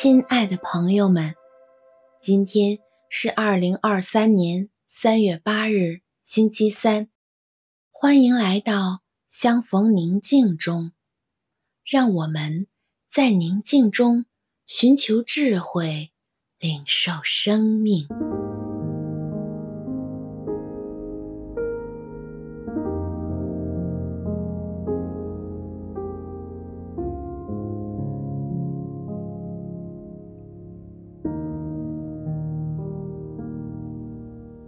亲爱的朋友们，今天是二零二三年三月八日，星期三。欢迎来到相逢宁静中，让我们在宁静中寻求智慧，领受生命。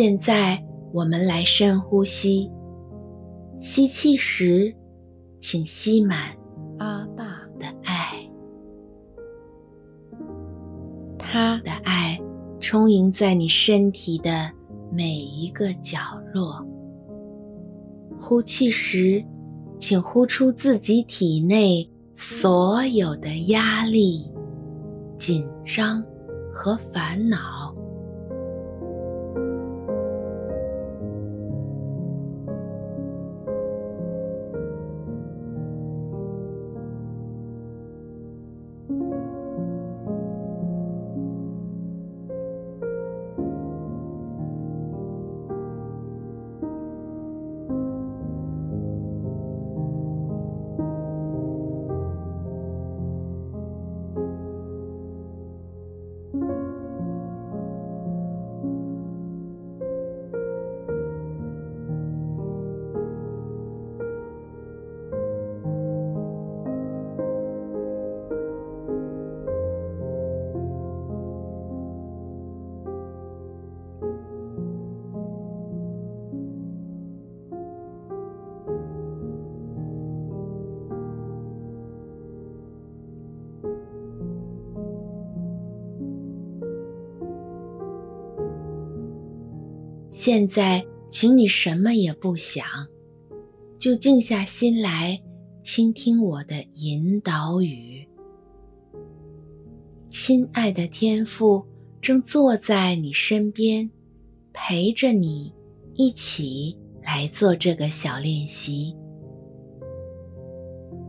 现在我们来深呼吸，吸气时，请吸满阿爸的爱，他的爱充盈在你身体的每一个角落。呼气时，请呼出自己体内所有的压力、紧张和烦恼。现在，请你什么也不想，就静下心来倾听我的引导语。亲爱的天父正坐在你身边，陪着你一起来做这个小练习。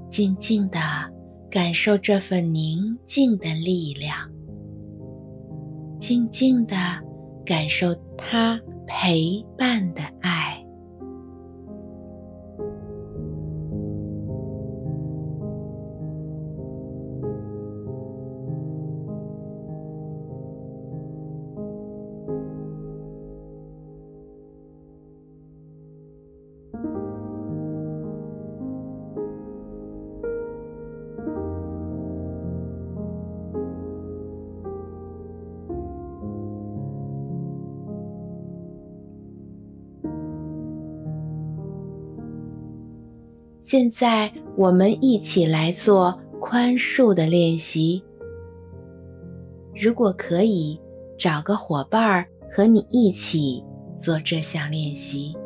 静静的感受这份宁静的力量，静静的感受它。陪伴的爱。现在，我们一起来做宽恕的练习。如果可以，找个伙伴和你一起做这项练习。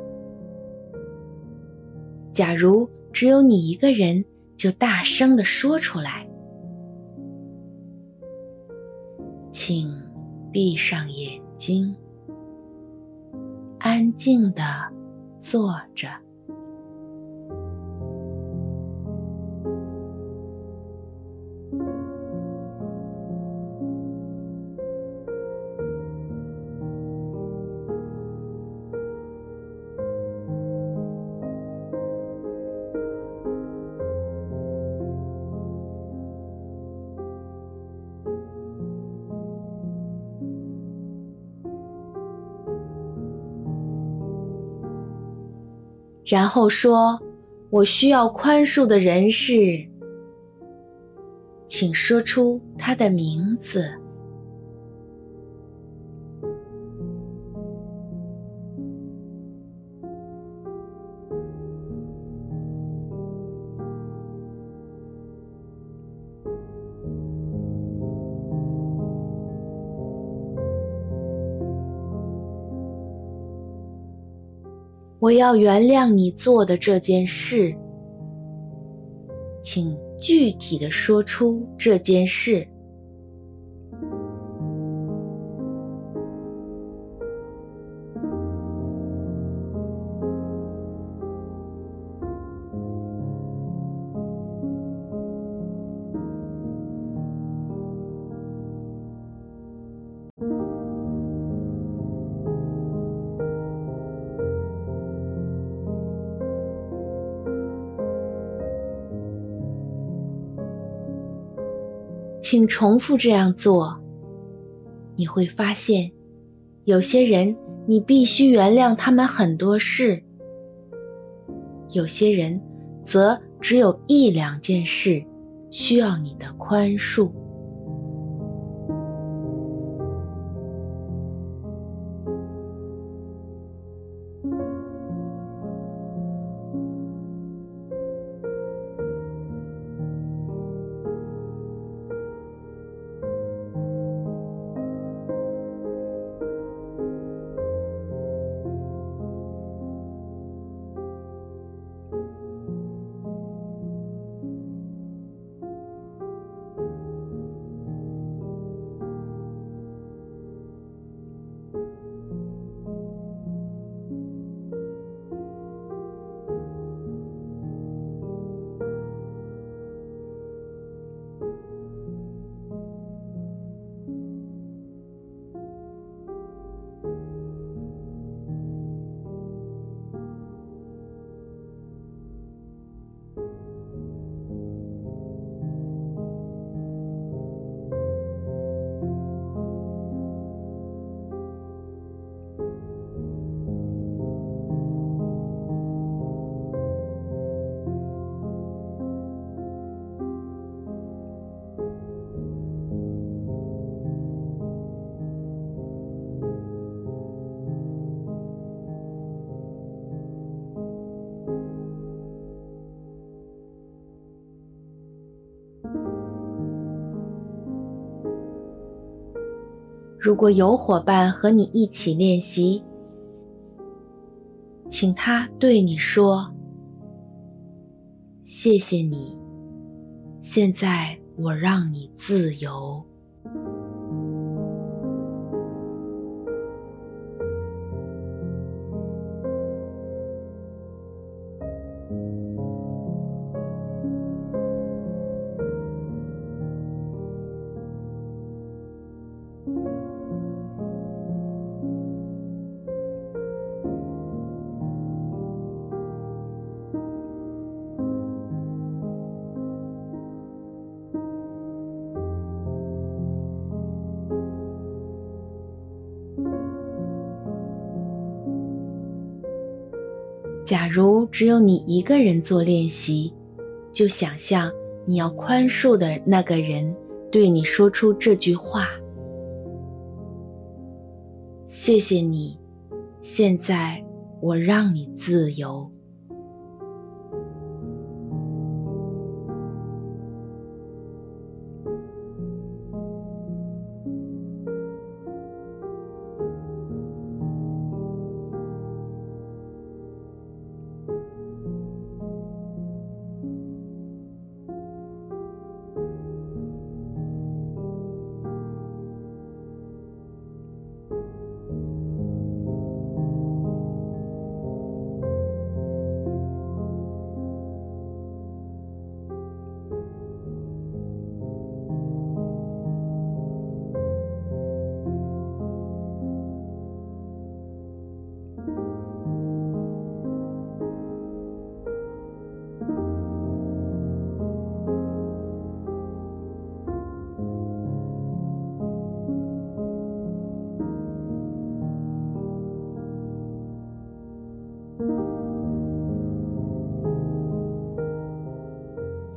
假如只有你一个人，就大声地说出来。请闭上眼睛，安静地坐着。然后说：“我需要宽恕的人是，请说出他的名字。”我要原谅你做的这件事，请具体的说出这件事。请重复这样做，你会发现，有些人你必须原谅他们很多事，有些人则只有一两件事需要你的宽恕。如果有伙伴和你一起练习，请他对你说：“谢谢你，现在我让你自由。”假如只有你一个人做练习，就想象你要宽恕的那个人对你说出这句话：“谢谢你，现在我让你自由。”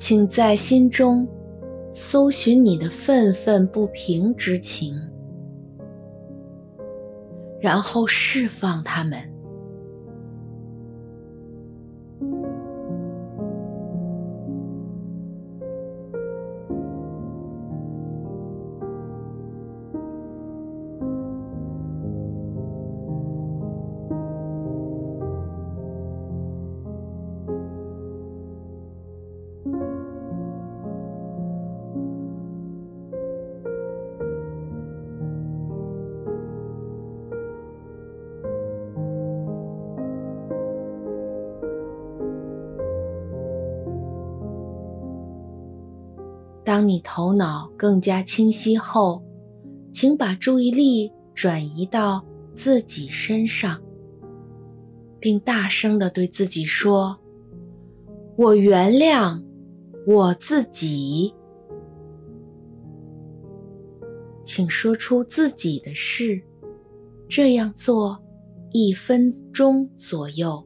请在心中搜寻你的愤愤不平之情，然后释放他们。当你头脑更加清晰后，请把注意力转移到自己身上，并大声地对自己说：“我原谅我自己。”请说出自己的事，这样做一分钟左右。